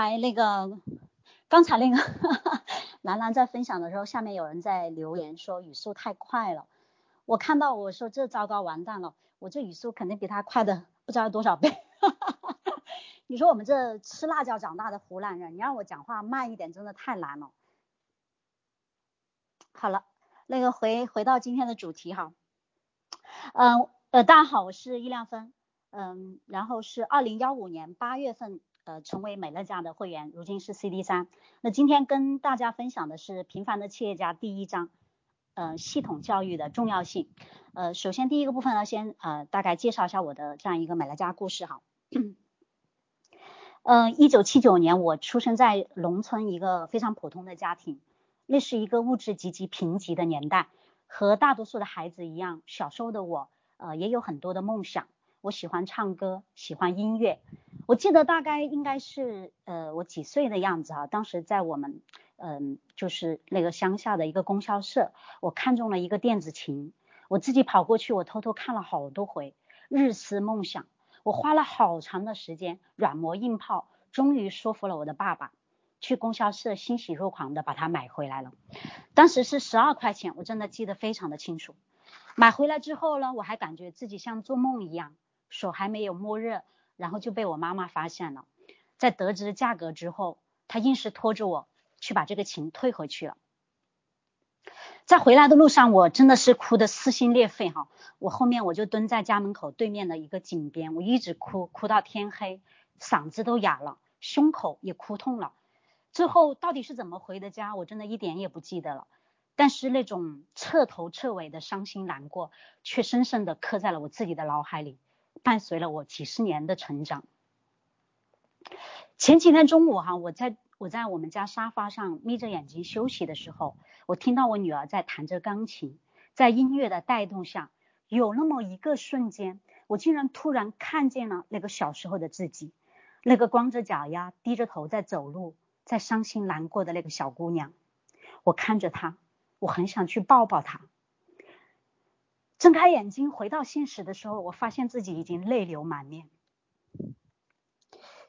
哎，那个刚才那个 兰兰在分享的时候，下面有人在留言说语速太快了。我看到我说这糟糕完蛋了，我这语速肯定比他快的不知道多少倍。你说我们这吃辣椒长大的湖南人，你让我讲话慢一点，真的太难了。好了，那个回回到今天的主题哈，嗯呃大家好，我是易亮芬，嗯，然后是二零幺五年八月份。呃，成为美乐家的会员，如今是 CD 三。那今天跟大家分享的是《平凡的企业家》第一章，呃，系统教育的重要性。呃，首先第一个部分呢，先呃大概介绍一下我的这样一个美乐家故事哈。嗯，一九七九年我出生在农村一个非常普通的家庭，那是一个物质极其贫瘠的年代，和大多数的孩子一样，小时候的我呃也有很多的梦想。我喜欢唱歌，喜欢音乐。我记得大概应该是呃我几岁的样子哈，当时在我们嗯就是那个乡下的一个供销社，我看中了一个电子琴，我自己跑过去，我偷偷看了好多回，日思梦想。我花了好长的时间，软磨硬泡，终于说服了我的爸爸，去供销社欣喜若狂的把它买回来了。当时是十二块钱，我真的记得非常的清楚。买回来之后呢，我还感觉自己像做梦一样。手还没有摸热，然后就被我妈妈发现了。在得知价格之后，她硬是拖着我去把这个琴退回去了。在回来的路上，我真的是哭得撕心裂肺哈。我后面我就蹲在家门口对面的一个井边，我一直哭，哭到天黑，嗓子都哑了，胸口也哭痛了。最后到底是怎么回的家，我真的一点也不记得了。但是那种彻头彻尾的伤心难过，却深深的刻在了我自己的脑海里。伴随了我几十年的成长。前几天中午哈，我在我在我们家沙发上眯着眼睛休息的时候，我听到我女儿在弹着钢琴，在音乐的带动下，有那么一个瞬间，我竟然突然看见了那个小时候的自己，那个光着脚丫、低着头在走路、在伤心难过的那个小姑娘。我看着她，我很想去抱抱她。睁开眼睛回到现实的时候，我发现自己已经泪流满面。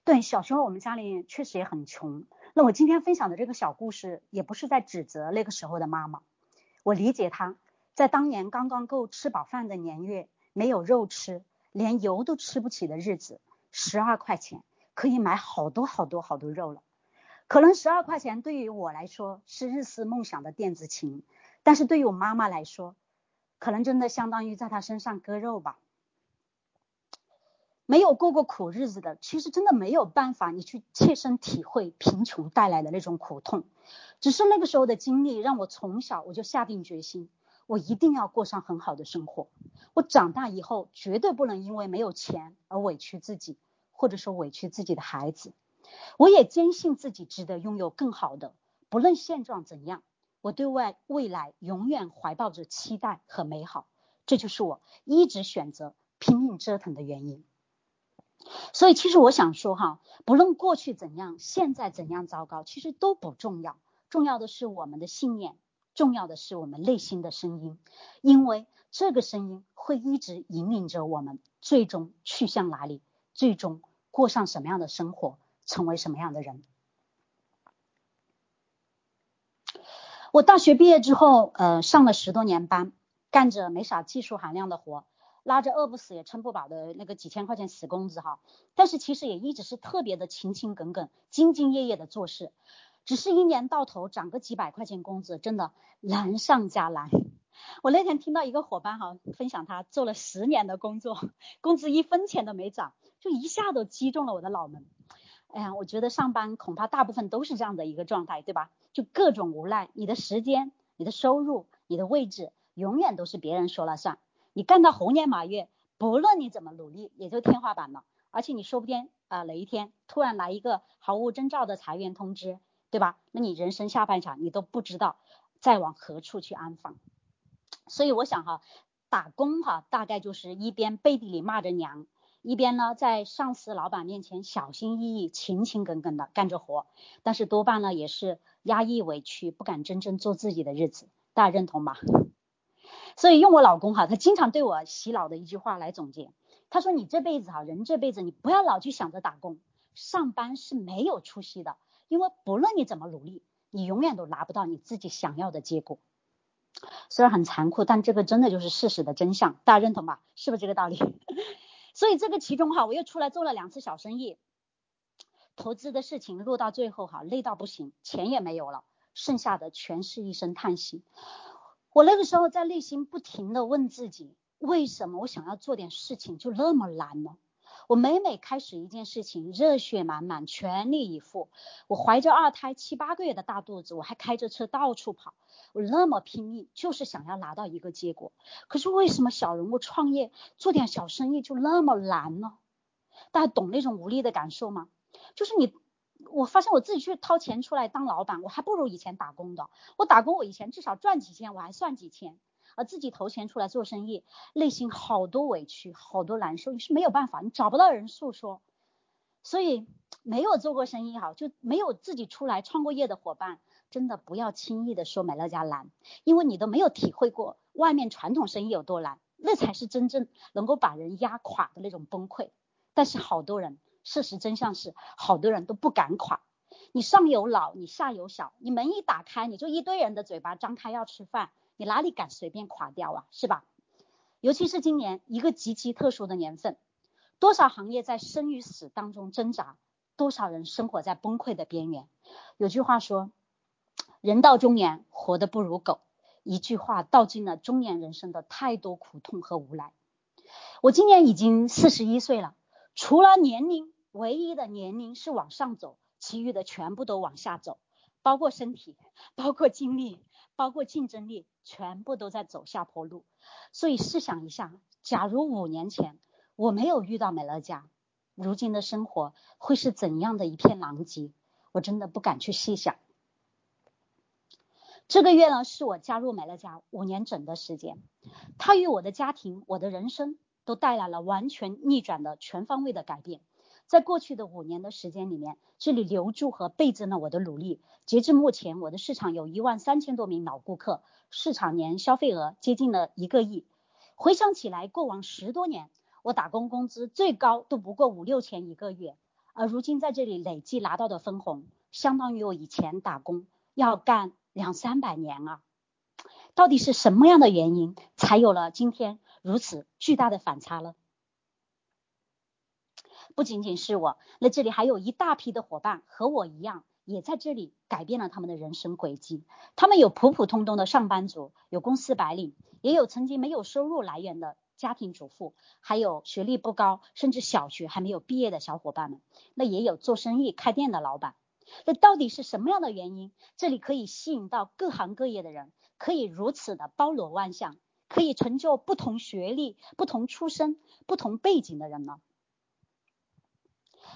对，小时候我们家里确实也很穷。那我今天分享的这个小故事，也不是在指责那个时候的妈妈。我理解她，在当年刚刚够吃饱饭的年月，没有肉吃，连油都吃不起的日子，十二块钱可以买好多好多好多肉了。可能十二块钱对于我来说是日思梦想的电子琴，但是对于我妈妈来说，可能真的相当于在他身上割肉吧。没有过过苦日子的，其实真的没有办法，你去切身体会贫穷带来的那种苦痛。只是那个时候的经历，让我从小我就下定决心，我一定要过上很好的生活。我长大以后绝对不能因为没有钱而委屈自己，或者说委屈自己的孩子。我也坚信自己值得拥有更好的，不论现状怎样。我对外未来永远怀抱着期待和美好，这就是我一直选择拼命折腾的原因。所以，其实我想说哈，不论过去怎样，现在怎样糟糕，其实都不重要。重要的是我们的信念，重要的是我们内心的声音，因为这个声音会一直引领着我们，最终去向哪里，最终过上什么样的生活，成为什么样的人。我大学毕业之后，呃，上了十多年班，干着没啥技术含量的活，拉着饿不死也撑不饱的那个几千块钱死工资哈。但是其实也一直是特别的勤勤恳恳、兢兢业业的做事，只是一年到头涨个几百块钱工资，真的难上加难。我那天听到一个伙伴哈分享他做了十年的工作，工资一分钱都没涨，就一下都击中了我的脑门。哎呀，我觉得上班恐怕大部分都是这样的一个状态，对吧？就各种无奈，你的时间、你的收入、你的位置，永远都是别人说了算。你干到猴年马月，不论你怎么努力，也就天花板了。而且你说不定啊，哪一天突然来一个毫无征兆的裁员通知，对吧？那你人生下半场你都不知道再往何处去安放。所以我想哈，打工哈，大概就是一边背地里骂着娘。一边呢，在上司、老板面前小心翼翼、勤勤恳恳的干着活，但是多半呢也是压抑、委屈，不敢真正做自己的日子，大家认同吗？所以用我老公哈，他经常对我洗脑的一句话来总结，他说：“你这辈子哈，人这辈子你不要老去想着打工，上班是没有出息的，因为不论你怎么努力，你永远都拿不到你自己想要的结果。虽然很残酷，但这个真的就是事实的真相，大家认同吧？是不是这个道理？所以这个其中哈，我又出来做了两次小生意，投资的事情落到最后哈，累到不行，钱也没有了，剩下的全是一声叹息。我那个时候在内心不停的问自己，为什么我想要做点事情就那么难呢？我每每开始一件事情，热血满满，全力以赴。我怀着二胎七八个月的大肚子，我还开着车到处跑，我那么拼命，就是想要拿到一个结果。可是为什么小人物创业做点小生意就那么难呢？大家懂那种无力的感受吗？就是你，我发现我自己去掏钱出来当老板，我还不如以前打工的。我打工，我以前至少赚几千，我还算几千。而自己投钱出来做生意，内心好多委屈，好多难受，你是没有办法，你找不到人诉说，所以没有做过生意哈，就没有自己出来创过业的伙伴，真的不要轻易的说美乐家难，因为你都没有体会过外面传统生意有多难，那才是真正能够把人压垮的那种崩溃。但是好多人，事实真相是，好多人都不敢垮，你上有老，你下有小，你门一打开，你就一堆人的嘴巴张开要吃饭。你哪里敢随便垮掉啊，是吧？尤其是今年一个极其特殊的年份，多少行业在生与死当中挣扎，多少人生活在崩溃的边缘。有句话说，人到中年活得不如狗。一句话道尽了中年人生的太多苦痛和无奈。我今年已经四十一岁了，除了年龄，唯一的年龄是往上走，其余的全部都往下走，包括身体，包括精力。包括竞争力，全部都在走下坡路。所以试想一下，假如五年前我没有遇到美乐家，如今的生活会是怎样的一片狼藉？我真的不敢去细想。这个月呢，是我加入美乐家五年整的时间，它与我的家庭、我的人生都带来了完全逆转的全方位的改变。在过去的五年的时间里面，这里留住和倍增了我的努力。截至目前，我的市场有一万三千多名老顾客，市场年消费额接近了一个亿。回想起来，过往十多年，我打工工资最高都不过五六千一个月，而如今在这里累计拿到的分红，相当于我以前打工要干两三百年啊！到底是什么样的原因，才有了今天如此巨大的反差呢？不仅仅是我，那这里还有一大批的伙伴和我一样，也在这里改变了他们的人生轨迹。他们有普普通通的上班族，有公司白领，也有曾经没有收入来源的家庭主妇，还有学历不高，甚至小学还没有毕业的小伙伴们。那也有做生意开店的老板。那到底是什么样的原因，这里可以吸引到各行各业的人，可以如此的包罗万象，可以成就不同学历、不同出身、不同背景的人呢？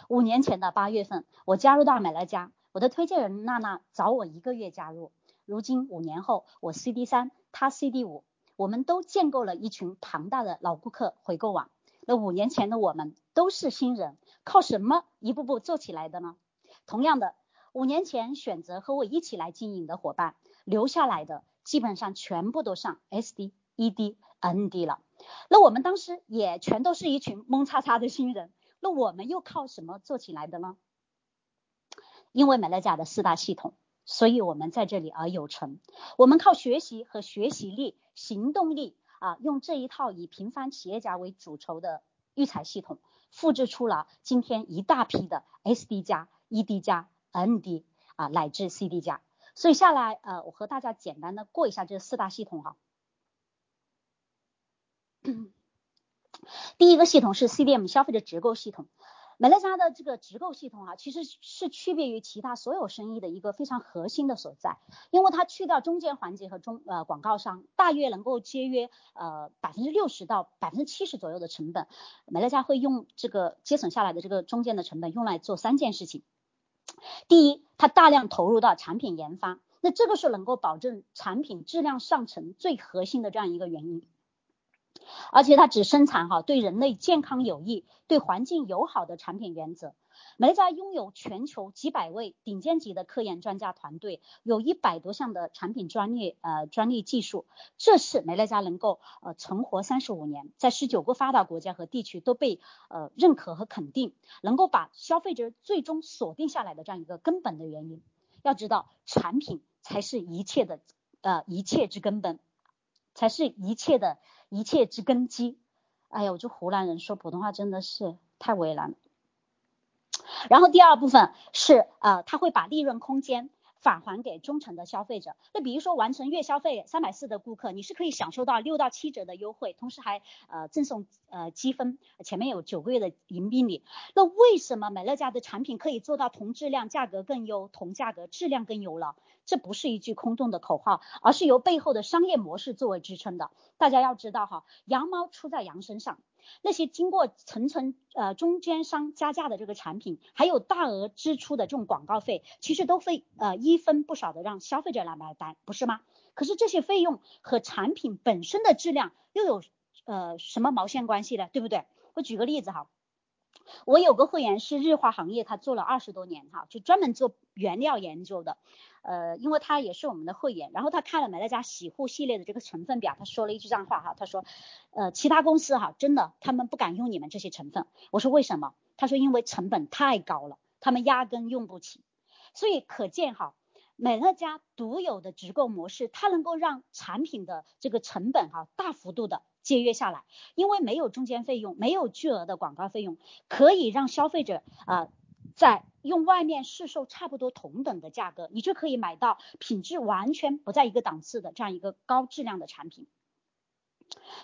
五年前的八月份，我加入到美乐家，我的推荐人娜娜早我一个月加入。如今五年后，我 CD 三，她 CD 五，我们都建构了一群庞大的老顾客回购网。那五年前的我们都是新人，靠什么一步步做起来的呢？同样的，五年前选择和我一起来经营的伙伴，留下来的基本上全部都上 SD、ED、ND 了。那我们当时也全都是一群懵叉叉的新人。那我们又靠什么做起来的呢？因为美乐家的四大系统，所以我们在这里而有成。我们靠学习和学习力、行动力啊，用这一套以平凡企业家为主筹的育才系统，复制出了今天一大批的 SD 加、ED 加、ND 啊，乃至 CD 加。所以下来呃，我和大家简单的过一下这四大系统哈。第一个系统是 CDM 消费者直购系统，美乐家的这个直购系统啊，其实是区别于其他所有生意的一个非常核心的所在，因为它去掉中间环节和中呃广告商，大约能够节约呃百分之六十到百分之七十左右的成本。美乐家会用这个节省下来的这个中间的成本用来做三件事情，第一，它大量投入到产品研发，那这个是能够保证产品质量上乘最核心的这样一个原因。而且它只生产哈对人类健康有益、对环境友好的产品原则，美乐家拥有全球几百位顶尖级的科研专家团队，有一百多项的产品专利呃专利技术，这是美乐家能够呃存活三十五年，在十九个发达国家和地区都被呃认可和肯定，能够把消费者最终锁定下来的这样一个根本的原因。要知道，产品才是一切的呃一切之根本，才是一切的一切之根基。哎呀，我就湖南人说普通话真的是太为难了。然后第二部分是呃，他会把利润空间返还给忠诚的消费者。那比如说完成月消费三百四的顾客，你是可以享受到六到七折的优惠，同时还呃赠送呃积分，前面有九个月的迎宾礼。那为什么美乐家的产品可以做到同质量价格更优，同价格质量更优了？这不是一句空洞的口号，而是由背后的商业模式作为支撑的。大家要知道哈，羊毛出在羊身上。那些经过层层呃中间商加价的这个产品，还有大额支出的这种广告费，其实都会呃一分不少的让消费者来买单，不是吗？可是这些费用和产品本身的质量又有呃什么毛线关系呢？对不对？我举个例子哈。我有个会员是日化行业，他做了二十多年哈，就专门做原料研究的，呃，因为他也是我们的会员，然后他看了美乐家洗护系列的这个成分表，他说了一句这样话哈，他说，呃，其他公司哈，真的他们不敢用你们这些成分，我说为什么？他说因为成本太高了，他们压根用不起，所以可见哈。美乐家独有的直购模式，它能够让产品的这个成本哈大幅度的节约下来，因为没有中间费用，没有巨额的广告费用，可以让消费者啊在用外面市售差不多同等的价格，你就可以买到品质完全不在一个档次的这样一个高质量的产品。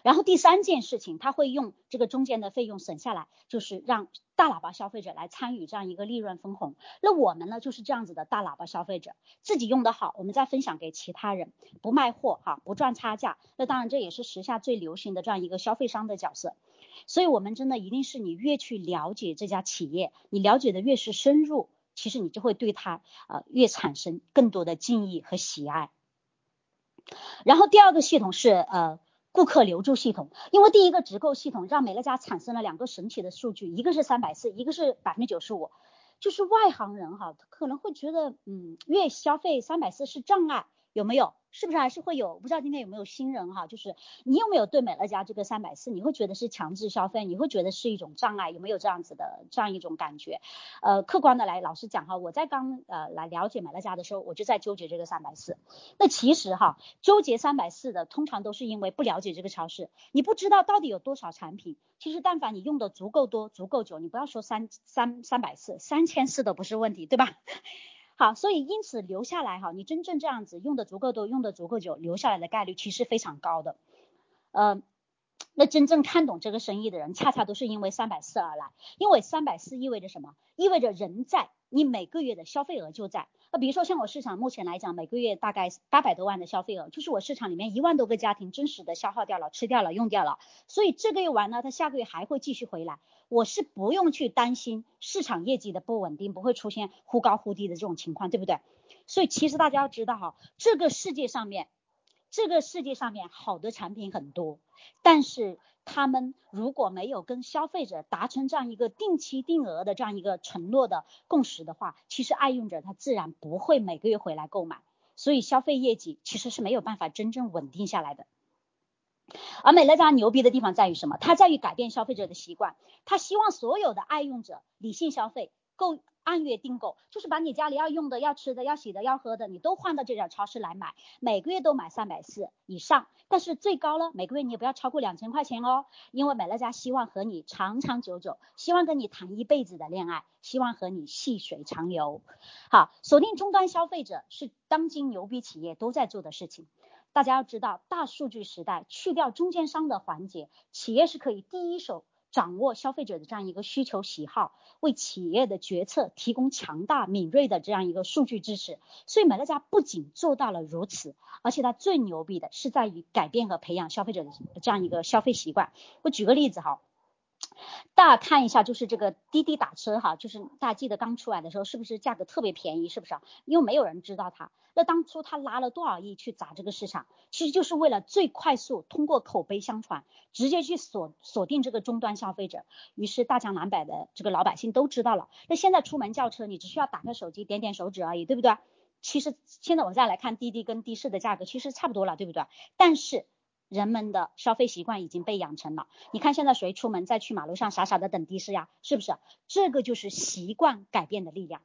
然后第三件事情，他会用这个中间的费用省下来，就是让大喇叭消费者来参与这样一个利润分红。那我们呢就是这样子的大喇叭消费者，自己用的好，我们再分享给其他人，不卖货哈，不赚差价。那当然这也是时下最流行的这样一个消费商的角色。所以，我们真的一定是你越去了解这家企业，你了解的越是深入，其实你就会对它呃越产生更多的敬意和喜爱。然后第二个系统是呃。顾客留住系统，因为第一个直购系统让美乐家产生了两个神奇的数据，一个是三百四，一个是百分之九十五，就是外行人哈可能会觉得，嗯，月消费三百四是障碍，有没有？是不是还是会有？不知道今天有没有新人哈？就是你有没有对美乐家这个三百四，你会觉得是强制消费？你会觉得是一种障碍？有没有这样子的这样一种感觉？呃，客观的来老实讲哈，我在刚呃来了解美乐家的时候，我就在纠结这个三百四。那其实哈，纠结三百四的通常都是因为不了解这个超市，你不知道到底有多少产品。其实但凡你用的足够多、足够久，你不要说三三三百四，三千四都不是问题，对吧？好，所以因此留下来哈，你真正这样子用的足够多，用的足够久，留下来的概率其实非常高的。呃，那真正看懂这个生意的人，恰恰都是因为三百四而来，因为三百四意味着什么？意味着人在。你每个月的消费额就在，那比如说像我市场目前来讲，每个月大概八百多万的消费额，就是我市场里面一万多个家庭真实的消耗掉了、吃掉了、用掉了，所以这个月完了，他下个月还会继续回来，我是不用去担心市场业绩的不稳定，不会出现忽高忽低的这种情况，对不对？所以其实大家要知道哈，这个世界上面，这个世界上面好的产品很多，但是。他们如果没有跟消费者达成这样一个定期定额的这样一个承诺的共识的话，其实爱用者他自然不会每个月回来购买，所以消费业绩其实是没有办法真正稳定下来的。而美乐家牛逼的地方在于什么？它在于改变消费者的习惯，他希望所有的爱用者理性消费，购。按月订购，就是把你家里要用的、要吃的、要洗的、要喝的，你都换到这家超市来买，每个月都买三百四以上，但是最高呢，每个月你也不要超过两千块钱哦，因为美乐家希望和你长长久久，希望跟你谈一辈子的恋爱，希望和你细水长流。好，锁定终端消费者是当今牛逼企业都在做的事情。大家要知道，大数据时代，去掉中间商的环节，企业是可以第一手。掌握消费者的这样一个需求喜好，为企业的决策提供强大敏锐的这样一个数据支持。所以美乐家不仅做到了如此，而且它最牛逼的是在于改变和培养消费者的这样一个消费习惯。我举个例子哈，大家看一下，就是这个滴滴打车哈，就是大家记得刚出来的时候，是不是价格特别便宜？是不是？因为没有人知道它。那当初他拉了多少亿去砸这个市场，其实就是为了最快速通过口碑相传，直接去锁锁定这个终端消费者。于是大江南北的这个老百姓都知道了。那现在出门叫车，你只需要打开手机，点点手指而已，对不对？其实现在我们再来看滴滴跟的士的价格，其实差不多了，对不对？但是人们的消费习惯已经被养成了。你看现在谁出门再去马路上傻傻的等的士呀？是不是？这个就是习惯改变的力量。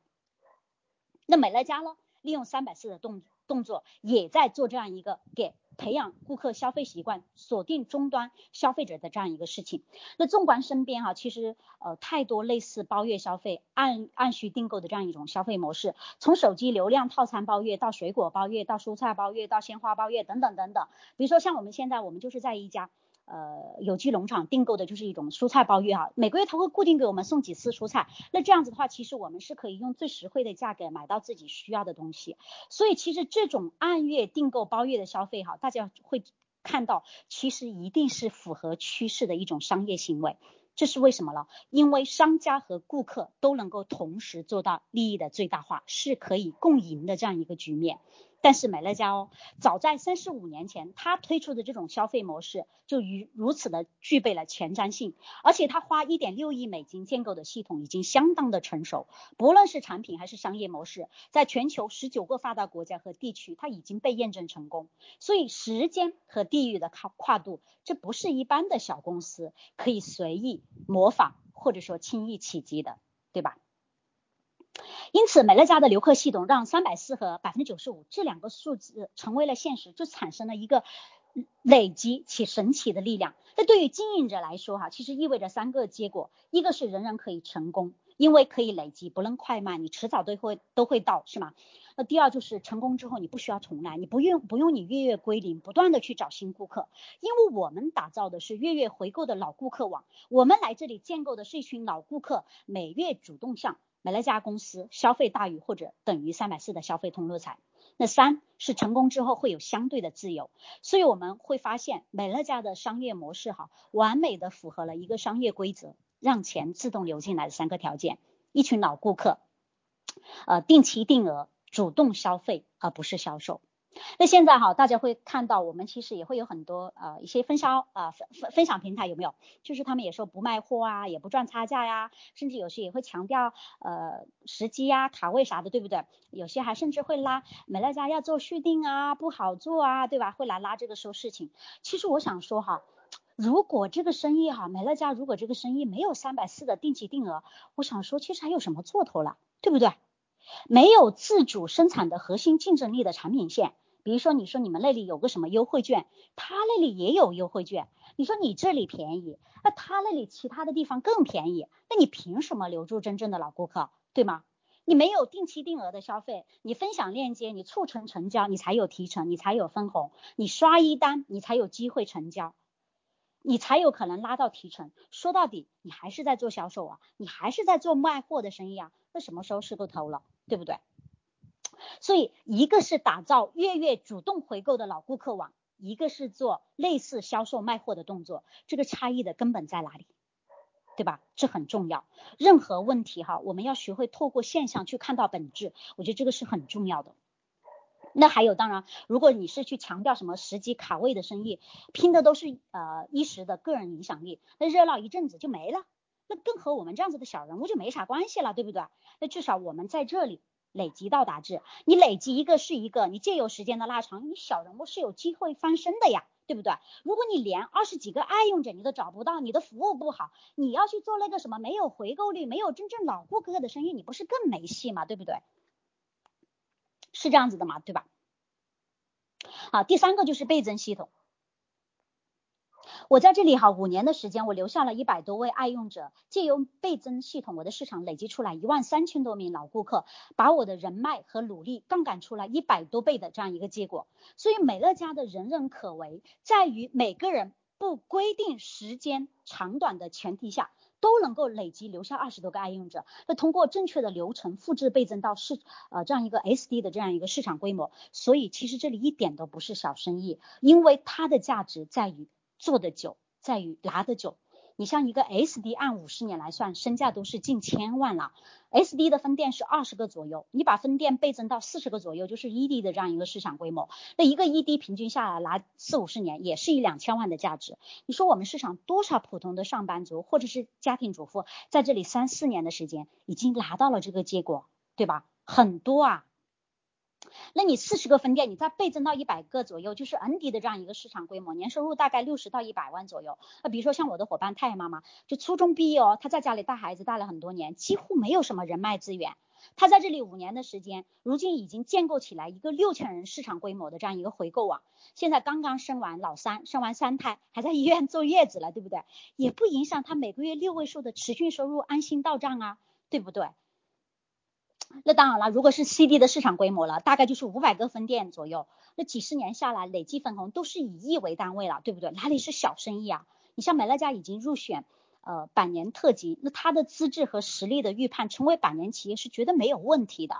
那美乐家呢？利用三百四的动动作，也在做这样一个给培养顾客消费习惯、锁定终端消费者的这样一个事情。那纵观身边哈，其实呃太多类似包月消费、按按需订购的这样一种消费模式，从手机流量套餐包月到水果包月，到蔬菜包月，到鲜花包月等等等等。比如说像我们现在，我们就是在一家。呃，有机农场订购的就是一种蔬菜包月哈，每个月他会固定给我们送几次蔬菜，那这样子的话，其实我们是可以用最实惠的价格买到自己需要的东西，所以其实这种按月订购包月的消费哈，大家会看到，其实一定是符合趋势的一种商业行为，这是为什么呢？因为商家和顾客都能够同时做到利益的最大化，是可以共赢的这样一个局面。但是美乐家哦，早在三十五年前，他推出的这种消费模式就与如此的具备了前瞻性，而且他花一点六亿美金建构的系统已经相当的成熟，不论是产品还是商业模式，在全球十九个发达国家和地区，它已经被验证成功。所以时间和地域的跨跨度，这不是一般的小公司可以随意模仿或者说轻易企及的，对吧？因此，美乐家的留客系统让三百四和百分之九十五这两个数字成为了现实，就产生了一个累积且神奇的力量。这对于经营者来说，哈，其实意味着三个结果：一个是人人可以成功，因为可以累积，不论快慢，你迟早都会都会到，是吗？那第二就是成功之后，你不需要重来，你不用不用你月月归零，不断的去找新顾客，因为我们打造的是月月回购的老顾客网，我们来这里建构的是一群老顾客，每月主动向。美乐家公司消费大于或者等于三百四的消费通路财，那三是成功之后会有相对的自由，所以我们会发现美乐家的商业模式哈，完美的符合了一个商业规则，让钱自动流进来的三个条件，一群老顾客，呃定期定额主动消费而不是销售。那现在哈，大家会看到我们其实也会有很多呃一些分销啊分分分享平台有没有？就是他们也说不卖货啊，也不赚差价呀，甚至有些也会强调呃时机呀、卡位啥的，对不对？有些还甚至会拉美乐家要做续订啊，不好做啊，对吧？会来拉这个收事情。其实我想说哈，如果这个生意哈，美乐家如果这个生意没有三百四的定期定额，我想说其实还有什么做头了，对不对？没有自主生产的核心竞争力的产品线。比如说，你说你们那里有个什么优惠券，他那里也有优惠券。你说你这里便宜，那他那里其他的地方更便宜，那你凭什么留住真正的老顾客，对吗？你没有定期定额的消费，你分享链接，你促成成交，你才有提成，你才有分红，你刷一单，你才有机会成交，你才有可能拉到提成。说到底，你还是在做销售啊，你还是在做卖货的生意啊，那什么时候是个头了，对不对？所以，一个是打造月月主动回购的老顾客网，一个是做类似销售卖货的动作，这个差异的根本在哪里？对吧？这很重要。任何问题哈，我们要学会透过现象去看到本质，我觉得这个是很重要的。那还有，当然，如果你是去强调什么时机卡位的生意，拼的都是呃一时的个人影响力，那热闹一阵子就没了，那更和我们这样子的小人物就没啥关系了，对不对？那至少我们在这里。累积到达制，你累积一个是一个，你借由时间的拉长，你小人物是有机会翻身的呀，对不对？如果你连二十几个爱用者你都找不到，你的服务不好，你要去做那个什么没有回购率、没有真正老顾客的生意，你不是更没戏吗？对不对？是这样子的嘛，对吧？好，第三个就是倍增系统。我在这里哈，五年的时间，我留下了一百多位爱用者，借由倍增系统，我的市场累积出来一万三千多名老顾客，把我的人脉和努力杠杆出来一百多倍的这样一个结果。所以美乐家的人人可为，在于每个人不规定时间长短的前提下，都能够累积留下二十多个爱用者。那通过正确的流程复制倍增到市呃这样一个 SD 的这样一个市场规模。所以其实这里一点都不是小生意，因为它的价值在于。做的久在于拿得久，你像一个 SD 按五十年来算，身价都是近千万了。SD 的分店是二十个左右，你把分店倍增到四十个左右，就是 ED 的这样一个市场规模。那一个 ED 平均下来拿四五十年，也是一两千万的价值。你说我们市场多少普通的上班族或者是家庭主妇在这里三四年的时间已经拿到了这个结果，对吧？很多啊。那你四十个分店，你再倍增到一百个左右，就是 ND 的这样一个市场规模，年收入大概六十到一百万左右。那比如说像我的伙伴太阳妈妈，就初中毕业哦，她在家里带孩子带了很多年，几乎没有什么人脉资源。她在这里五年的时间，如今已经建构起来一个六千人市场规模的这样一个回购网。现在刚刚生完老三，生完三胎，还在医院坐月子了，对不对？也不影响她每个月六位数的持续收入安心到账啊，对不对？那当然了，如果是 CD 的市场规模了，大概就是五百个分店左右。那几十年下来，累计分红都是以亿为单位了，对不对？哪里是小生意啊？你像美乐家已经入选呃百年特级，那它的资质和实力的预判，成为百年企业是绝对没有问题的。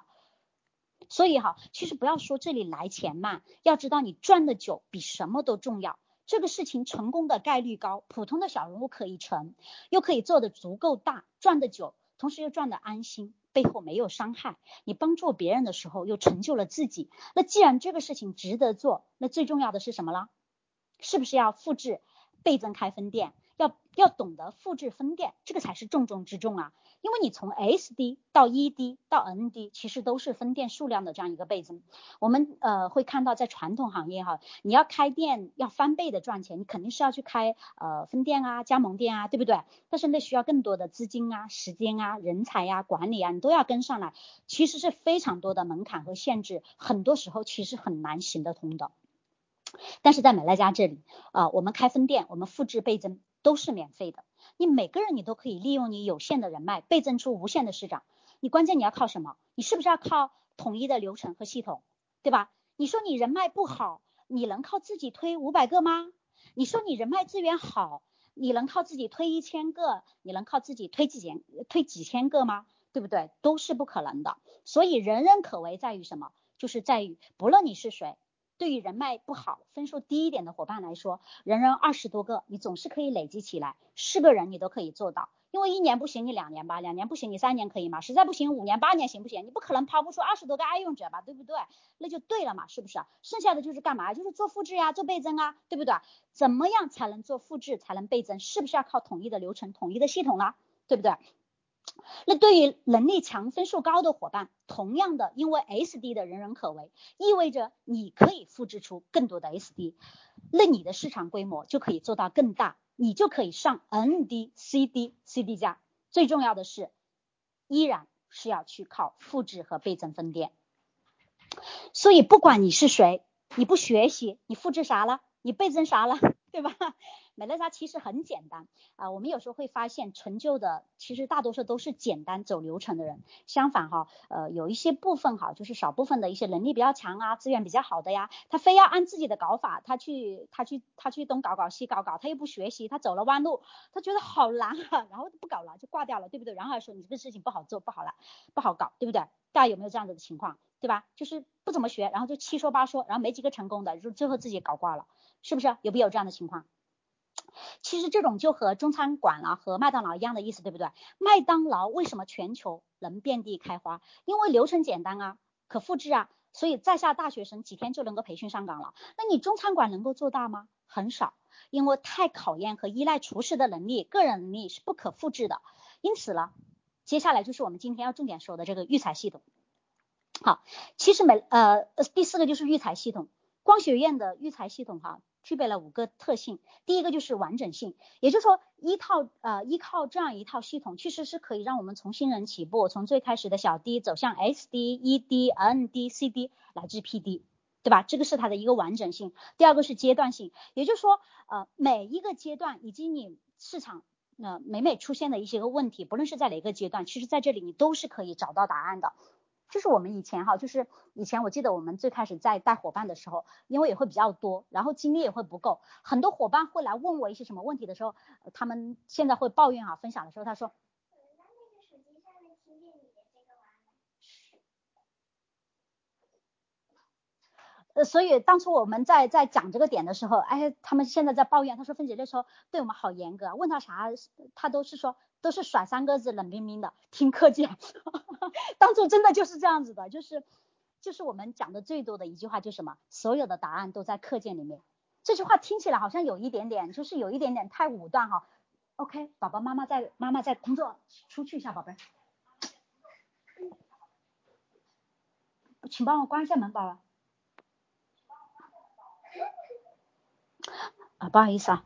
所以哈，其实不要说这里来钱慢，要知道你赚的久比什么都重要。这个事情成功的概率高，普通的小人物可以成，又可以做的足够大，赚的久，同时又赚的安心。背后没有伤害，你帮助别人的时候又成就了自己。那既然这个事情值得做，那最重要的是什么了？是不是要复制、倍增开分店？要要懂得复制分店，这个才是重中之重啊！因为你从 SD 到 ED 到 ND，其实都是分店数量的这样一个倍增。我们呃会看到，在传统行业哈，你要开店要翻倍的赚钱，你肯定是要去开呃分店啊、加盟店啊，对不对？但是那需要更多的资金啊、时间啊、人才呀、管理啊，你都要跟上来，其实是非常多的门槛和限制，很多时候其实很难行得通的。但是在美乐家这里啊，我们开分店，我们复制倍增。都是免费的，你每个人你都可以利用你有限的人脉倍增出无限的市场。你关键你要靠什么？你是不是要靠统一的流程和系统，对吧？你说你人脉不好，你能靠自己推五百个吗？你说你人脉资源好，你能靠自己推一千个？你能靠自己推几千推几千个吗？对不对？都是不可能的。所以人人可为在于什么？就是在于不论你是谁。对于人脉不好、分数低一点的伙伴来说，人人二十多个，你总是可以累积起来，是个人你都可以做到。因为一年不行，你两年吧；两年不行，你三年可以吗？实在不行，五年、八年行不行？你不可能抛不出二十多个爱用者吧，对不对？那就对了嘛，是不是？剩下的就是干嘛？就是做复制呀，做倍增啊，对不对？怎么样才能做复制，才能倍增？是不是要靠统一的流程、统一的系统了？对不对？那对于能力强、分数高的伙伴，同样的，因为 SD 的人人可为，意味着你可以复制出更多的 SD，那你的市场规模就可以做到更大，你就可以上 ND、CD、CD 加。最重要的是，依然是要去靠复制和倍增分店。所以不管你是谁，你不学习，你复制啥了？你倍增啥了？对吧？美乐家其实很简单啊，我们有时候会发现成就的其实大多数都是简单走流程的人。相反哈，呃，有一些部分哈，就是少部分的一些能力比较强啊，资源比较好的呀，他非要按自己的搞法，他去他去他去东搞搞西搞搞，他又不学习，他走了弯路，他觉得好难啊，然后不搞了就挂掉了，对不对？然后还说你这个事情不好做，不好了，不好搞，对不对？大家有没有这样子的情况，对吧？就是不怎么学，然后就七说八说，然后没几个成功的，就最后自己搞挂了，是不是？有没有这样的情况？其实这种就和中餐馆了和麦当劳一样的意思，对不对？麦当劳为什么全球能遍地开花？因为流程简单啊，可复制啊，所以在下大学生几天就能够培训上岗了。那你中餐馆能够做大吗？很少，因为太考验和依赖厨师的能力，个人能力是不可复制的。因此呢，接下来就是我们今天要重点说的这个育才系统。好，其实每呃第四个就是育才系统，光学院的育才系统哈。具备了五个特性，第一个就是完整性，也就是说，依套呃依靠这样一套系统，其实是可以让我们从新人起步，从最开始的小 D 走向 SD、ED、ND、CD 乃至 PD，对吧？这个是它的一个完整性。第二个是阶段性，也就是说，呃每一个阶段以及你市场呃每每出现的一些个问题，不论是在哪个阶段，其实在这里你都是可以找到答案的。就是我们以前哈，就是以前我记得我们最开始在带伙伴的时候，因为也会比较多，然后精力也会不够，很多伙伴会来问我一些什么问题的时候，他们现在会抱怨啊，分享的时候他说，呃，所以当初我们在在讲这个点的时候，哎，他们现在在抱怨，他说芬姐那时候对我们好严格，问他啥，他都是说都是甩三个字，冷冰冰的，听课件。当初真的就是这样子的，就是就是我们讲的最多的一句话就是什么，所有的答案都在课件里面。这句话听起来好像有一点点，就是有一点点太武断哈。OK，宝宝妈妈在妈妈在工作，出去一下，宝贝。请帮我关一下门，宝宝。啊，不好意思啊，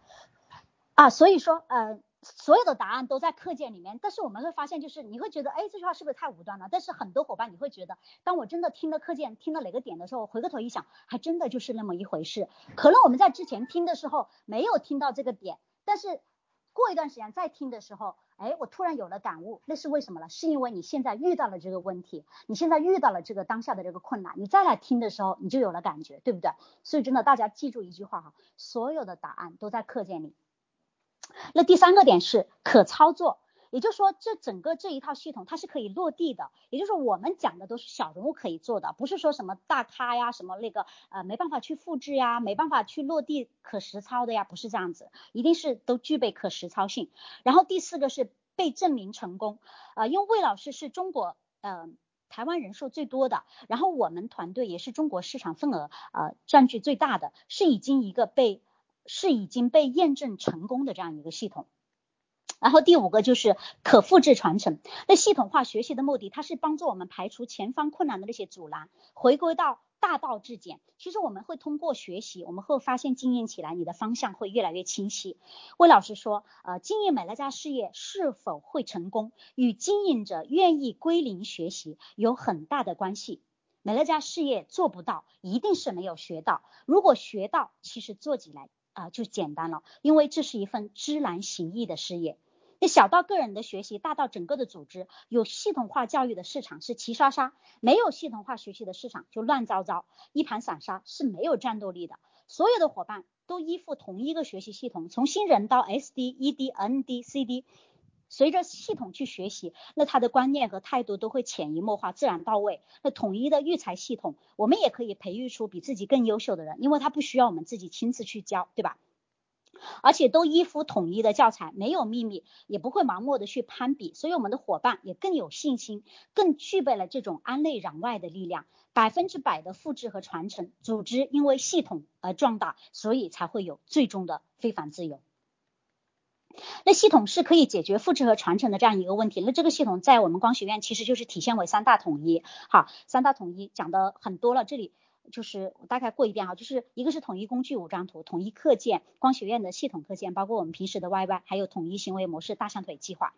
啊，所以说，呃，所有的答案都在课件里面，但是我们会发现，就是你会觉得，哎，这句话是不是太武断了？但是很多伙伴你会觉得，当我真的听了课件，听到哪个点的时候，回过头一想，还真的就是那么一回事。可能我们在之前听的时候没有听到这个点，但是。过一段时间再听的时候，哎，我突然有了感悟，那是为什么了？是因为你现在遇到了这个问题，你现在遇到了这个当下的这个困难，你再来听的时候，你就有了感觉，对不对？所以真的，大家记住一句话哈，所有的答案都在课件里。那第三个点是可操作。也就是说，这整个这一套系统它是可以落地的。也就是说，我们讲的都是小人物可以做的，不是说什么大咖呀、什么那个呃没办法去复制呀、没办法去落地可实操的呀，不是这样子，一定是都具备可实操性。然后第四个是被证明成功，呃，因为魏老师是中国呃台湾人数最多的，然后我们团队也是中国市场份额呃占据最大的，是已经一个被是已经被验证成功的这样一个系统。然后第五个就是可复制传承。那系统化学习的目的，它是帮助我们排除前方困难的那些阻拦，回归到大道至简。其实我们会通过学习，我们会发现经营起来，你的方向会越来越清晰。魏老师说，呃，经营美乐家事业是否会成功，与经营者愿意归零学习有很大的关系。美乐家事业做不到，一定是没有学到。如果学到，其实做起来啊就简单了，因为这是一份知难行易的事业。那小到个人的学习，大到整个的组织，有系统化教育的市场是齐刷刷，没有系统化学习的市场就乱糟糟，一盘散沙是没有战斗力的。所有的伙伴都依附同一个学习系统，从新人到 SD、ED、ND、CD，随着系统去学习，那他的观念和态度都会潜移默化、自然到位。那统一的育才系统，我们也可以培育出比自己更优秀的人，因为他不需要我们自己亲自去教，对吧？而且都依附统一的教材，没有秘密，也不会盲目的去攀比，所以我们的伙伴也更有信心，更具备了这种安内攘外的力量，百分之百的复制和传承。组织因为系统而壮大，所以才会有最终的非凡自由。那系统是可以解决复制和传承的这样一个问题。那这个系统在我们光学院其实就是体现为三大统一。好，三大统一讲的很多了，这里。就是我大概过一遍哈，就是一个是统一工具五张图，统一课件，光学院的系统课件，包括我们平时的 YY，还有统一行为模式大象腿计划。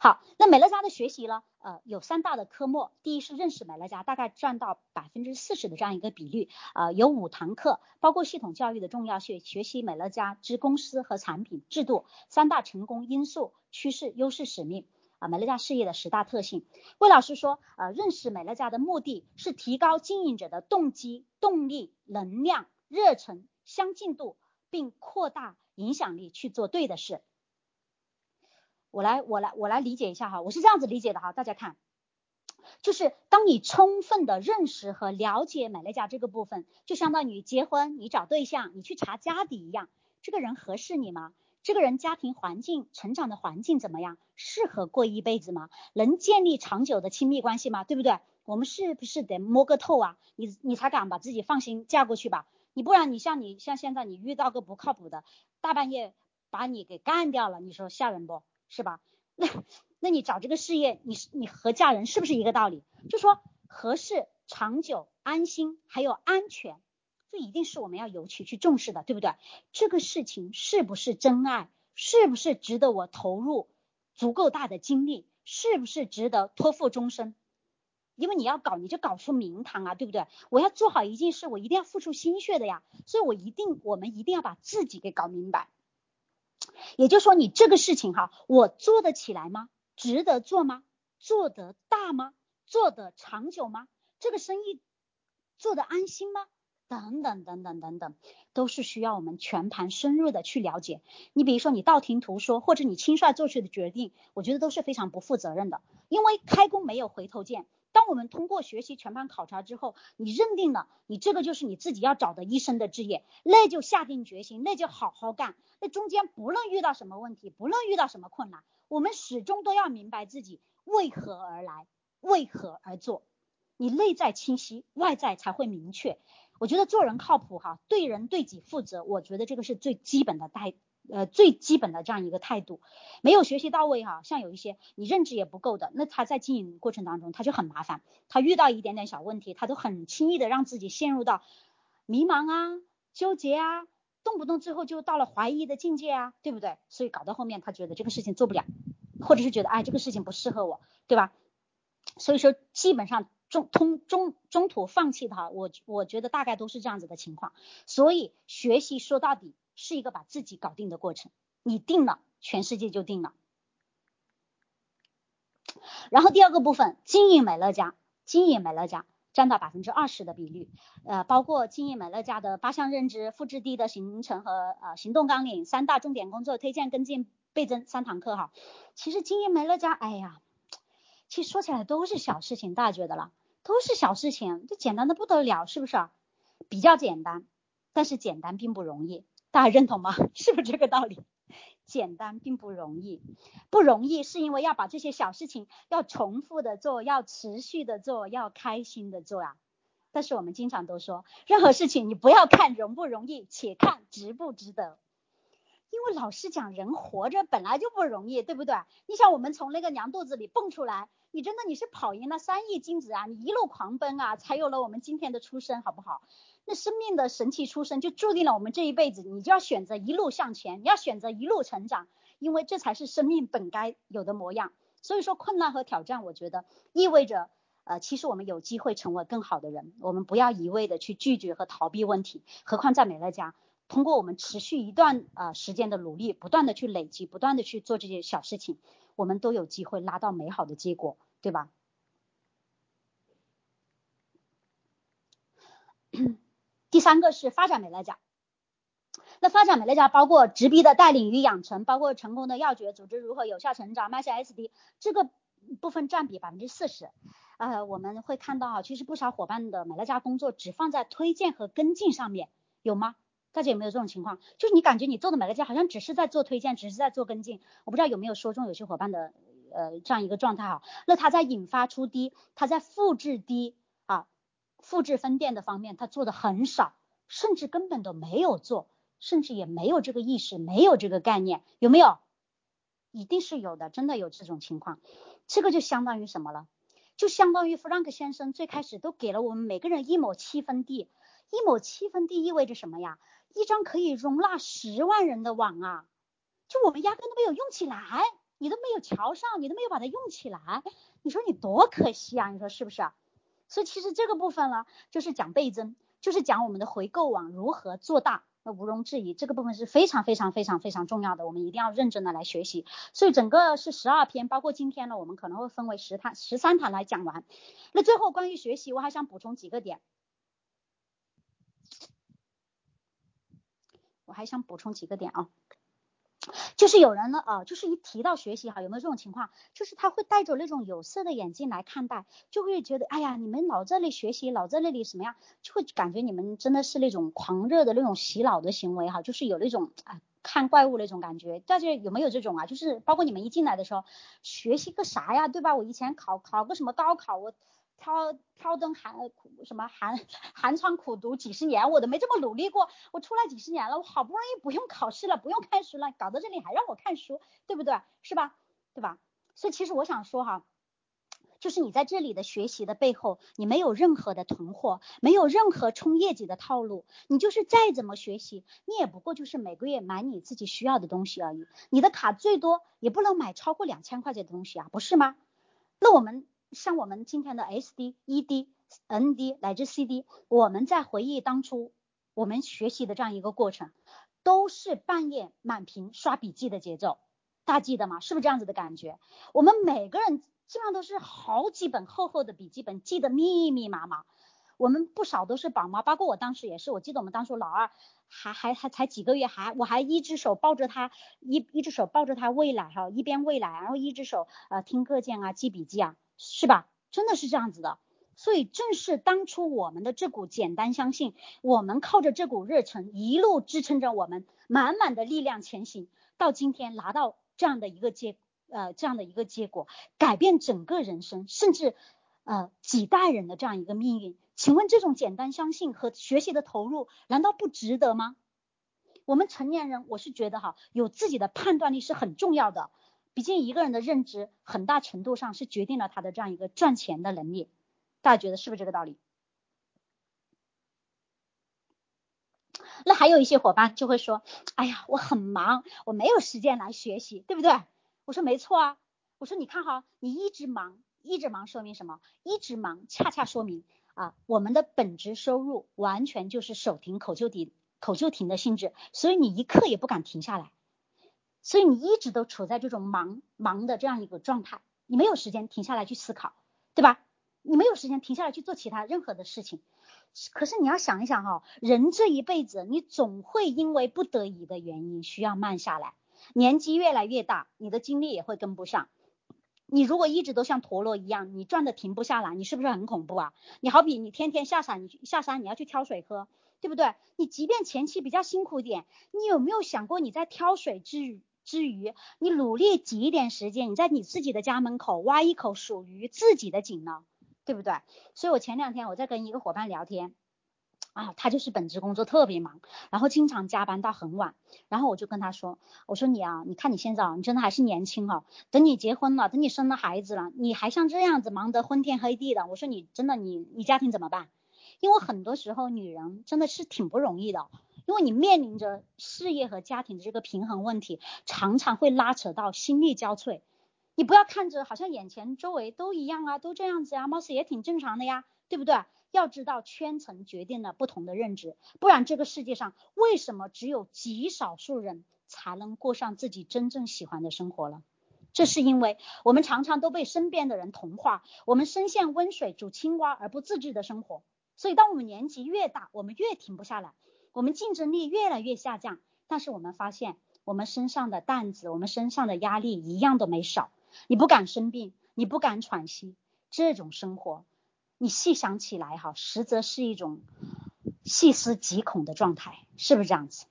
好，那美乐家的学习呢，呃，有三大的科目，第一是认识美乐家，大概占到百分之四十的这样一个比率，呃，有五堂课，包括系统教育的重要性，学习美乐家之公司和产品制度，三大成功因素，趋势、优势、使命。啊，美乐家事业的十大特性，魏老师说，呃，认识美乐家的目的是提高经营者的动机、动力、能量、热忱、相近度，并扩大影响力去做对的事。我来，我来，我来理解一下哈，我是这样子理解的哈，大家看，就是当你充分的认识和了解美乐家这个部分，就相当于结婚，你找对象，你去查家底一样，这个人合适你吗？这个人家庭环境、成长的环境怎么样？适合过一辈子吗？能建立长久的亲密关系吗？对不对？我们是不是得摸个透啊？你你才敢把自己放心嫁过去吧？你不然你像你像现在你遇到个不靠谱的，大半夜把你给干掉了，你说吓人不？是吧？那那你找这个事业，你你和嫁人是不是一个道理？就说合适、长久、安心还有安全。这一定是我们要尤其去重视的，对不对？这个事情是不是真爱？是不是值得我投入足够大的精力？是不是值得托付终身？因为你要搞，你就搞出名堂啊，对不对？我要做好一件事，我一定要付出心血的呀。所以我一定，我们一定要把自己给搞明白。也就是说，你这个事情哈，我做得起来吗？值得做吗？做得大吗？做得长久吗？这个生意做得安心吗？等等等等等等，都是需要我们全盘深入的去了解。你比如说，你道听途说，或者你轻率做出的决定，我觉得都是非常不负责任的。因为开弓没有回头箭。当我们通过学习全盘考察之后，你认定了你这个就是你自己要找的医生的职业，那就下定决心，那就好好干。那中间不论遇到什么问题，不论遇到什么困难，我们始终都要明白自己为何而来，为何而做。你内在清晰，外在才会明确。我觉得做人靠谱哈，对人对己负责，我觉得这个是最基本的态。呃，最基本的这样一个态度，没有学习到位哈，像有一些你认知也不够的，那他在经营过程当中他就很麻烦，他遇到一点点小问题，他都很轻易的让自己陷入到迷茫啊、纠结啊，动不动最后就到了怀疑的境界啊，对不对？所以搞到后面他觉得这个事情做不了，或者是觉得哎这个事情不适合我，对吧？所以说基本上中通中中途放弃的哈，我我觉得大概都是这样子的情况，所以学习说到底。是一个把自己搞定的过程，你定了，全世界就定了。然后第二个部分，经营美乐家，经营美乐家占到百分之二十的比率，呃，包括经营美乐家的八项认知、复制地的形成和呃行动纲领、三大重点工作、推荐跟进倍增三堂课哈。其实经营美乐家，哎呀，其实说起来都是小事情，大家觉得了，都是小事情，这简单的不得了，是不是？比较简单，但是简单并不容易。大家认同吗？是不是这个道理？简单并不容易，不容易是因为要把这些小事情要重复的做，要持续的做，要开心的做啊。但是我们经常都说，任何事情你不要看容不容易，且看值不值得。因为老师讲，人活着本来就不容易，对不对？你想，我们从那个娘肚子里蹦出来，你真的你是跑赢了三亿精子啊，你一路狂奔啊，才有了我们今天的出生，好不好？那生命的神奇出生就注定了我们这一辈子，你就要选择一路向前，你要选择一路成长，因为这才是生命本该有的模样。所以说，困难和挑战，我觉得意味着，呃，其实我们有机会成为更好的人。我们不要一味的去拒绝和逃避问题。何况在美乐家，通过我们持续一段呃时间的努力，不断的去累积，不断的去做这些小事情，我们都有机会拉到美好的结果，对吧？第三个是发展美乐家，那发展美乐家包括直逼的带领与养成，包括成功的要诀，组织如何有效成长，迈向 SD 这个部分占比百分之四十。呃，我们会看到啊，其实不少伙伴的美乐家工作只放在推荐和跟进上面，有吗？大家有没有这种情况？就是你感觉你做的美乐家好像只是在做推荐，只是在做跟进，我不知道有没有说中有些伙伴的呃这样一个状态哈。那他在引发出低，他在复制低啊。复制分店的方面，他做的很少，甚至根本都没有做，甚至也没有这个意识，没有这个概念，有没有？一定是有的，真的有这种情况。这个就相当于什么了？就相当于弗兰克先生最开始都给了我们每个人一亩七分地，一亩七分地意味着什么呀？一张可以容纳十万人的网啊！就我们压根都没有用起来，你都没有瞧上，你都没有把它用起来，你说你多可惜啊？你说是不是？所以其实这个部分呢，就是讲倍增，就是讲我们的回购网如何做大。那毋庸置疑，这个部分是非常非常非常非常重要的，我们一定要认真的来学习。所以整个是十二篇，包括今天呢，我们可能会分为十堂、十三堂来讲完。那最后关于学习，我还想补充几个点，我还想补充几个点啊。就是有人呢啊，就是一提到学习哈，有没有这种情况？就是他会戴着那种有色的眼镜来看待，就会觉得哎呀，你们老在那里学习，老在那里什么呀？就会感觉你们真的是那种狂热的那种洗脑的行为哈，就是有那种啊看怪物那种感觉。大家有没有这种啊？就是包括你们一进来的时候，学习个啥呀，对吧？我以前考考个什么高考，我。挑挑灯寒苦什么寒寒窗苦读几十年，我都没这么努力过。我出来几十年了，我好不容易不用考试了，不用看书了，搞到这里还让我看书，对不对？是吧？对吧？所以其实我想说哈，就是你在这里的学习的背后，你没有任何的囤货，没有任何冲业绩的套路，你就是再怎么学习，你也不过就是每个月买你自己需要的东西而已。你的卡最多也不能买超过两千块钱的东西啊，不是吗？那我们。像我们今天的 SD、ED、ND 乃至 CD，我们在回忆当初我们学习的这样一个过程，都是半夜满屏刷笔记的节奏，大家记得吗？是不是这样子的感觉？我们每个人基本上都是好几本厚厚的笔记本，记得密密麻麻。我们不少都是宝妈，包括我当时也是。我记得我们当初老二还还还才几个月，还我还一只手抱着他，一一只手抱着他喂奶哈，一边喂奶，然后一只手呃听课件啊，记笔记啊。是吧？真的是这样子的。所以正是当初我们的这股简单相信，我们靠着这股热忱一路支撑着我们满满的力量前行，到今天拿到这样的一个结呃这样的一个结果，改变整个人生，甚至呃几代人的这样一个命运。请问这种简单相信和学习的投入，难道不值得吗？我们成年人，我是觉得哈，有自己的判断力是很重要的。毕竟一个人的认知，很大程度上是决定了他的这样一个赚钱的能力。大家觉得是不是这个道理？那还有一些伙伴就会说：“哎呀，我很忙，我没有时间来学习，对不对？”我说：“没错啊。”我说：“你看哈，你一直忙，一直忙，说明什么？一直忙，恰恰说明啊，我们的本职收入完全就是手停口就停。”口就停的性质，所以你一刻也不敢停下来，所以你一直都处在这种忙忙的这样一个状态，你没有时间停下来去思考，对吧？你没有时间停下来去做其他任何的事情。可是你要想一想哈，人这一辈子，你总会因为不得已的原因需要慢下来。年纪越来越大，你的精力也会跟不上。你如果一直都像陀螺一样，你转的停不下来，你是不是很恐怖啊？你好比你天天下山，你下山你要去挑水喝。对不对？你即便前期比较辛苦点，你有没有想过你在挑水之余之余，你努力挤一点时间，你在你自己的家门口挖一口属于自己的井呢？对不对？所以我前两天我在跟一个伙伴聊天，啊，他就是本职工作特别忙，然后经常加班到很晚，然后我就跟他说，我说你啊，你看你现在啊，你真的还是年轻哈，等你结婚了，等你生了孩子了，你还像这样子忙得昏天黑地的，我说你真的你你家庭怎么办？因为很多时候女人真的是挺不容易的，因为你面临着事业和家庭的这个平衡问题，常常会拉扯到心力交瘁。你不要看着好像眼前周围都一样啊，都这样子呀，貌似也挺正常的呀，对不对？要知道圈层决定了不同的认知，不然这个世界上为什么只有极少数人才能过上自己真正喜欢的生活了？这是因为我们常常都被身边的人同化，我们深陷温水煮青蛙而不自知的生活。所以，当我们年纪越大，我们越停不下来，我们竞争力越来越下降。但是我们发现，我们身上的担子，我们身上的压力一样都没少。你不敢生病，你不敢喘息，这种生活，你细想起来哈，实则是一种细思极恐的状态，是不是这样子？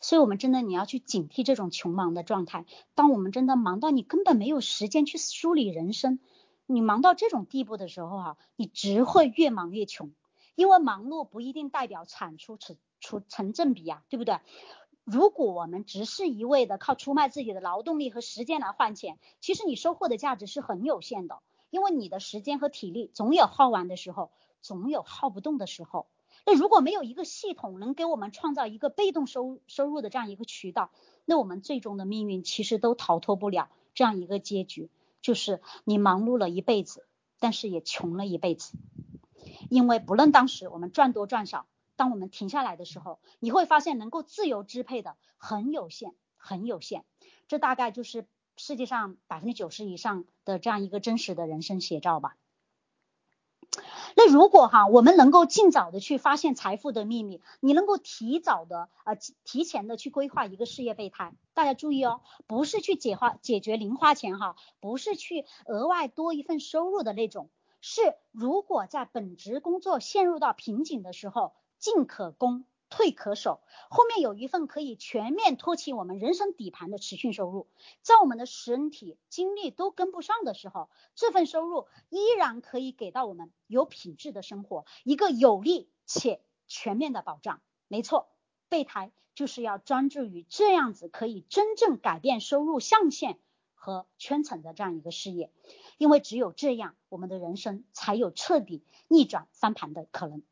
所以，我们真的你要去警惕这种穷忙的状态。当我们真的忙到你根本没有时间去梳理人生。你忙到这种地步的时候哈，你只会越忙越穷，因为忙碌不一定代表产出成成正比呀，对不对？如果我们只是一味的靠出卖自己的劳动力和时间来换钱，其实你收获的价值是很有限的，因为你的时间和体力总有耗完的时候，总有耗不动的时候。那如果没有一个系统能给我们创造一个被动收收入的这样一个渠道，那我们最终的命运其实都逃脱不了这样一个结局。就是你忙碌了一辈子，但是也穷了一辈子，因为不论当时我们赚多赚少，当我们停下来的时候，你会发现能够自由支配的很有限，很有限。这大概就是世界上百分之九十以上的这样一个真实的人生写照吧。那如果哈，我们能够尽早的去发现财富的秘密，你能够提早的呃提前的去规划一个事业备胎。大家注意哦，不是去解花解决零花钱哈，不是去额外多一份收入的那种，是如果在本职工作陷入到瓶颈的时候，进可攻。退可守，后面有一份可以全面托起我们人生底盘的持续收入，在我们的身体精力都跟不上的时候，这份收入依然可以给到我们有品质的生活，一个有力且全面的保障。没错，备胎就是要专注于这样子可以真正改变收入象限和圈层的这样一个事业，因为只有这样，我们的人生才有彻底逆转翻盘的可能。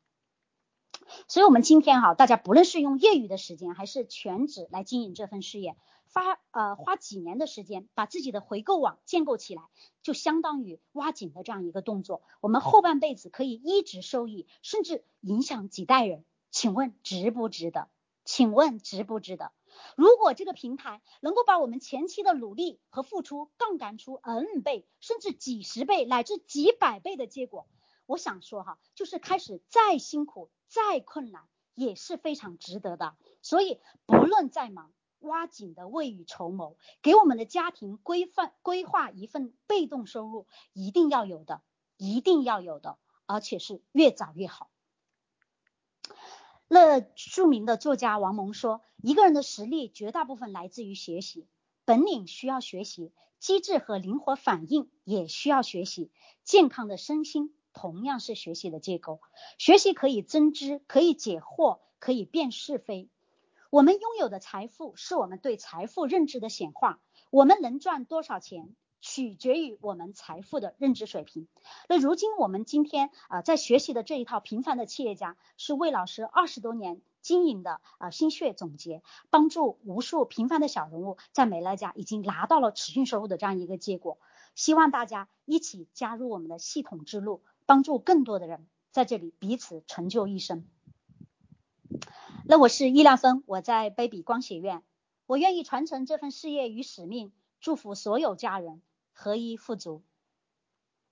所以，我们今天哈，大家不论是用业余的时间，还是全职来经营这份事业，发呃花几年的时间，把自己的回购网建构起来，就相当于挖井的这样一个动作。我们后半辈子可以一直受益，甚至影响几代人。请问值不值得？请问值不值得？如果这个平台能够把我们前期的努力和付出杠杆出 N 倍，甚至几十倍乃至几百倍的结果。我想说哈，就是开始再辛苦再困难也是非常值得的。所以不论再忙，挖井的未雨绸缪，给我们的家庭规范规划一份被动收入，一定要有的，一定要有的，而且是越早越好。那著名的作家王蒙说：“一个人的实力绝大部分来自于学习，本领需要学习，机智和灵活反应也需要学习，健康的身心同样是学习的结构。学习可以增知，可以解惑，可以辨是非。”我们拥有的财富是我们对财富认知的显化。我们能赚多少钱，取决于我们财富的认知水平。那如今我们今天啊，在学习的这一套平凡的企业家，是魏老师二十多年经营的啊心血总结，帮助无数平凡的小人物在美乐家已经拿到了持续收入的这样一个结果。希望大家一起加入我们的系统之路，帮助更多的人在这里彼此成就一生。那我是易亮芬，我在 baby 光学院，我愿意传承这份事业与使命，祝福所有家人合一富足。